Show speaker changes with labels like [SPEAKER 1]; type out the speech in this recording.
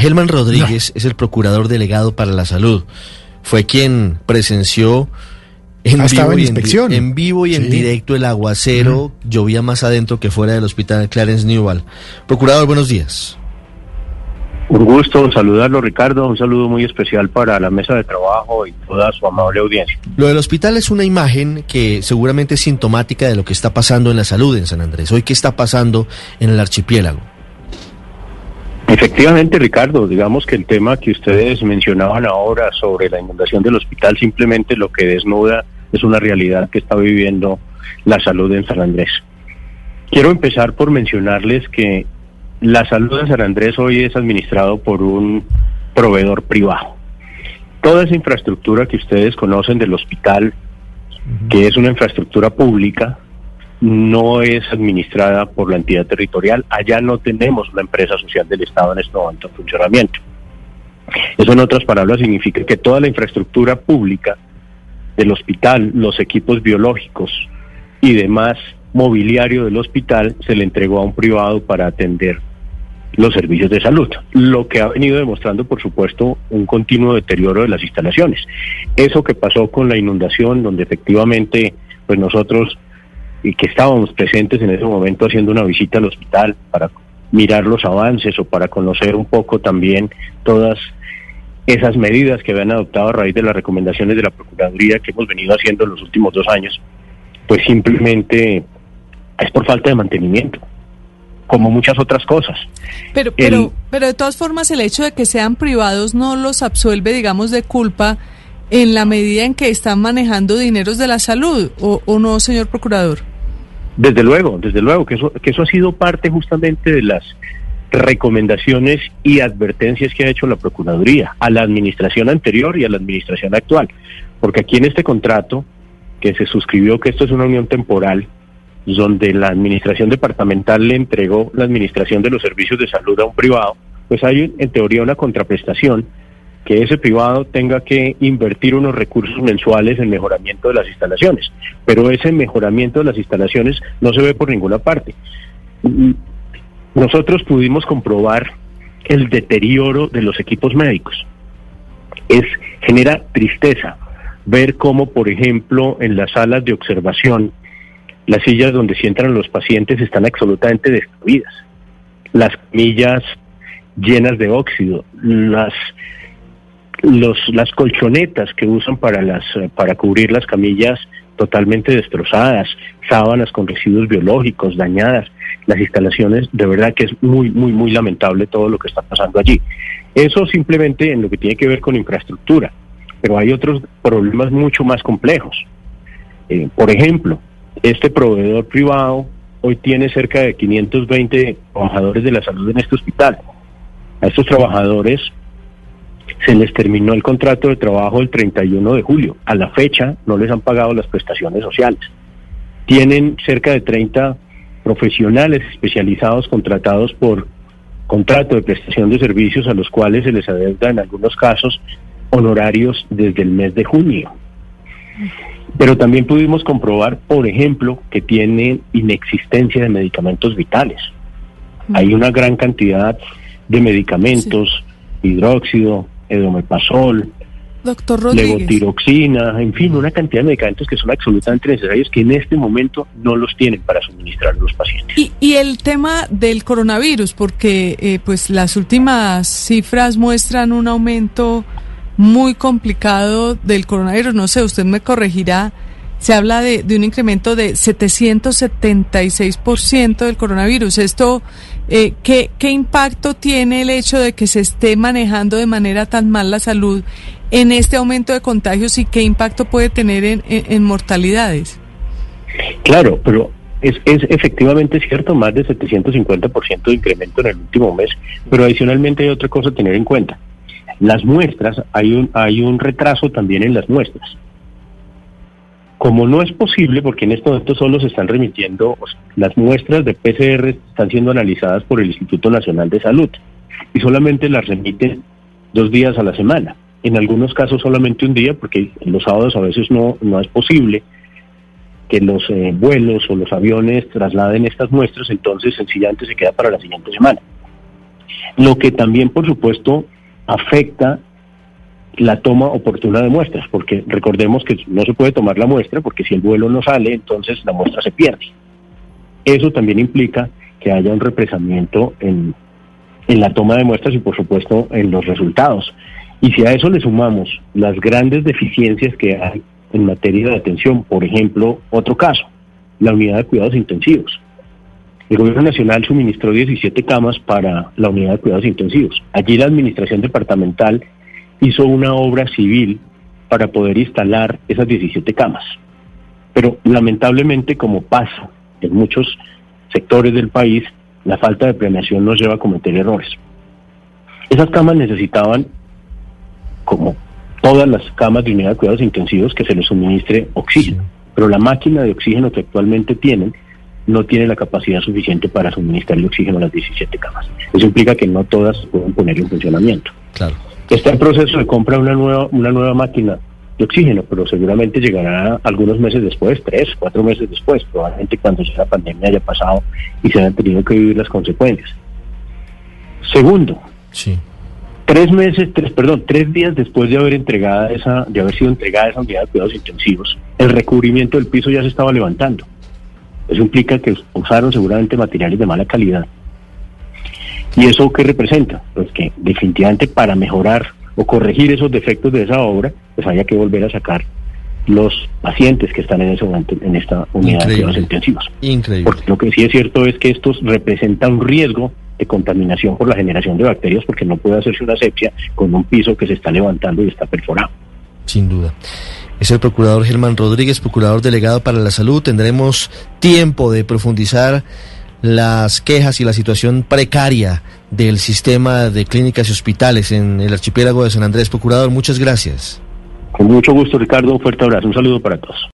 [SPEAKER 1] Helman Rodríguez es el procurador delegado para la salud. Fue quien presenció en,
[SPEAKER 2] Ah,
[SPEAKER 1] vivo,
[SPEAKER 2] en
[SPEAKER 1] y en,
[SPEAKER 2] inspección.
[SPEAKER 1] en vivo y en directo el aguacero. Llovía más adentro que fuera del hospital Clarence Newell. Procurador, buenos días.
[SPEAKER 3] Un gusto saludarlo, Ricardo. Un saludo muy especial para la mesa de trabajo y toda su amable audiencia.
[SPEAKER 1] Lo del hospital es una imagen que seguramente es sintomática de lo que está pasando en la salud en San Andrés. Hoy, ¿qué está pasando en el archipiélago?
[SPEAKER 3] Efectivamente, Ricardo, digamos que el tema que ustedes mencionaban ahora sobre la inundación del hospital simplemente lo que desnuda es una realidad que está viviendo la salud en San Andrés. Quiero empezar por mencionarles que la salud en San Andrés hoy es administrado por un proveedor privado. Toda esa infraestructura que ustedes conocen del hospital, que es una infraestructura pública, no es administrada por la entidad territorial. Allá no tenemos una empresa social del Estado en este momento en funcionamiento. Eso, en otras palabras, significa que toda la infraestructura pública del hospital, los equipos biológicos y demás mobiliario del hospital se le entregó a un privado para atender los servicios de salud, lo que ha venido demostrando, por supuesto, un continuo deterioro de las instalaciones. Eso que pasó con la inundación, donde efectivamente, pues nosotros y que estábamos presentes en ese momento haciendo una visita al hospital para mirar los avances o para conocer un poco también todas esas medidas que habían adoptado a raíz de las recomendaciones de la Procuraduría que hemos venido haciendo en los últimos dos años, pues simplemente es por falta de mantenimiento, como muchas otras cosas.
[SPEAKER 4] Pero,
[SPEAKER 3] El-
[SPEAKER 4] pero, pero de todas formas el hecho de que sean privados no los absuelve, digamos, de culpa en la medida en que están manejando dineros de la salud, ¿o, o no, señor procurador?
[SPEAKER 3] Desde luego, desde luego, que eso, que eso ha sido parte justamente de las recomendaciones y advertencias que ha hecho la Procuraduría a la administración anterior y a la administración actual. Porque aquí en este contrato que se suscribió, que esto es una unión temporal, donde la administración departamental le entregó la administración de los servicios de salud a un privado, pues hay en teoría una contraprestación que ese privado tenga que invertir unos recursos mensuales en mejoramiento de las instalaciones, pero ese mejoramiento de las instalaciones no se ve por ninguna parte. Nosotros pudimos comprobar el deterioro de los equipos médicos. Es genera tristeza ver cómo, por ejemplo, en las salas de observación, las sillas donde se entran los pacientes están absolutamente destruidas. Las camillas llenas de óxido, las los, las colchonetas que usan para las eh, para cubrir las camillas totalmente destrozadas, sábanas con residuos biológicos dañadas, las instalaciones, de verdad que es muy muy muy lamentable todo lo que está pasando allí. Eso simplemente en lo que tiene que ver con infraestructura, pero hay otros problemas mucho más complejos. Eh, por ejemplo, este proveedor privado hoy tiene cerca de 520 trabajadores de la salud en este hospital. A estos trabajadores se les terminó el contrato de trabajo el 31 de julio. A la fecha no les han pagado las prestaciones sociales. Tienen cerca de 30 profesionales especializados contratados por contrato de prestación de servicios a los cuales se les adeuda en algunos casos honorarios desde el mes de junio. Pero también pudimos comprobar, por ejemplo, que tienen inexistencia de medicamentos vitales. Hay una gran cantidad de medicamentos, hidróxido, edomepasol,
[SPEAKER 4] Doctor Rodríguez.
[SPEAKER 3] levotiroxina, en fin, una cantidad de medicamentos que son absolutamente necesarios que en este momento no los tienen para suministrar a los pacientes.
[SPEAKER 4] Y, y el tema del coronavirus, porque eh, pues las últimas cifras muestran un aumento muy complicado del coronavirus. No sé, usted me corregirá. Se habla de, de un incremento de 776% del coronavirus. Esto, eh, ¿qué, ¿qué impacto tiene el hecho de que se esté manejando de manera tan mal la salud en este aumento de contagios y qué impacto puede tener en, en- en mortalidades?
[SPEAKER 3] Claro, pero es, es efectivamente cierto, más de 750% de incremento en el último mes, pero adicionalmente hay otra cosa a tener en cuenta. Las muestras, hay un, hay un retraso también en las muestras. Como no es posible, porque en este momento solo se están remitiendo, las muestras de PCR están siendo analizadas por el Instituto Nacional de Salud y solamente las remiten dos días a la semana. En algunos casos solamente un día, porque los sábados a veces no, no es posible que los eh, vuelos o los aviones trasladen estas muestras, entonces sencillamente se queda para la siguiente semana. Lo que también, por supuesto, afecta la toma oportuna de muestras, porque recordemos que no se puede tomar la muestra, porque si el vuelo no sale, entonces la muestra se pierde. Eso también implica que haya un represamiento en, en la toma de muestras y, por supuesto, en los resultados. Y si a eso le sumamos las grandes deficiencias que hay en materia de atención, por ejemplo, otro caso, la unidad de cuidados intensivos. El gobierno nacional suministró 17 camas para la unidad de cuidados intensivos. Allí la administración departamental hizo una obra civil para poder instalar esas 17 camas. Pero lamentablemente, como pasa en muchos sectores del país, la falta de planeación nos lleva a cometer errores. Esas camas necesitaban, como todas las camas de unidad de cuidados intensivos, que se les suministre oxígeno. Pero la máquina de oxígeno que actualmente tienen no tiene la capacidad suficiente para suministrarle oxígeno a las 17 camas. Eso implica que no todas pueden poner en funcionamiento.
[SPEAKER 1] Claro.
[SPEAKER 3] Está en proceso de compra una nueva, una nueva máquina de oxígeno, pero seguramente llegará algunos meses después, tres, cuatro meses después, probablemente cuando ya la pandemia haya pasado y se hayan tenido que vivir las consecuencias. Segundo,
[SPEAKER 1] Sí.
[SPEAKER 3] tres meses, tres, perdón, tres días después de haber entregada esa, de haber sido entregada esa unidad de cuidados intensivos, el recubrimiento del piso ya se estaba levantando. Eso implica que usaron seguramente materiales de mala calidad. ¿Y eso qué representa? Pues que definitivamente para mejorar o corregir esos defectos de esa obra, pues haya que volver a sacar los pacientes que están en ese momento en esta unidad de
[SPEAKER 1] Increíble.
[SPEAKER 3] cuidados intensivos.
[SPEAKER 1] Increíble.
[SPEAKER 3] Porque lo que sí es cierto es que esto representa un riesgo de contaminación por la generación de bacterias porque no puede hacerse una asepsia con un piso que se está levantando y está perforado.
[SPEAKER 1] Sin duda. Es el procurador Germán Rodríguez, procurador delegado para la salud. Tendremos tiempo de profundizar las quejas y la situación precaria del sistema de clínicas y hospitales en el archipiélago de San Andrés. Procurador, muchas gracias.
[SPEAKER 3] Con mucho gusto, Ricardo. Un fuerte abrazo. Un saludo para todos.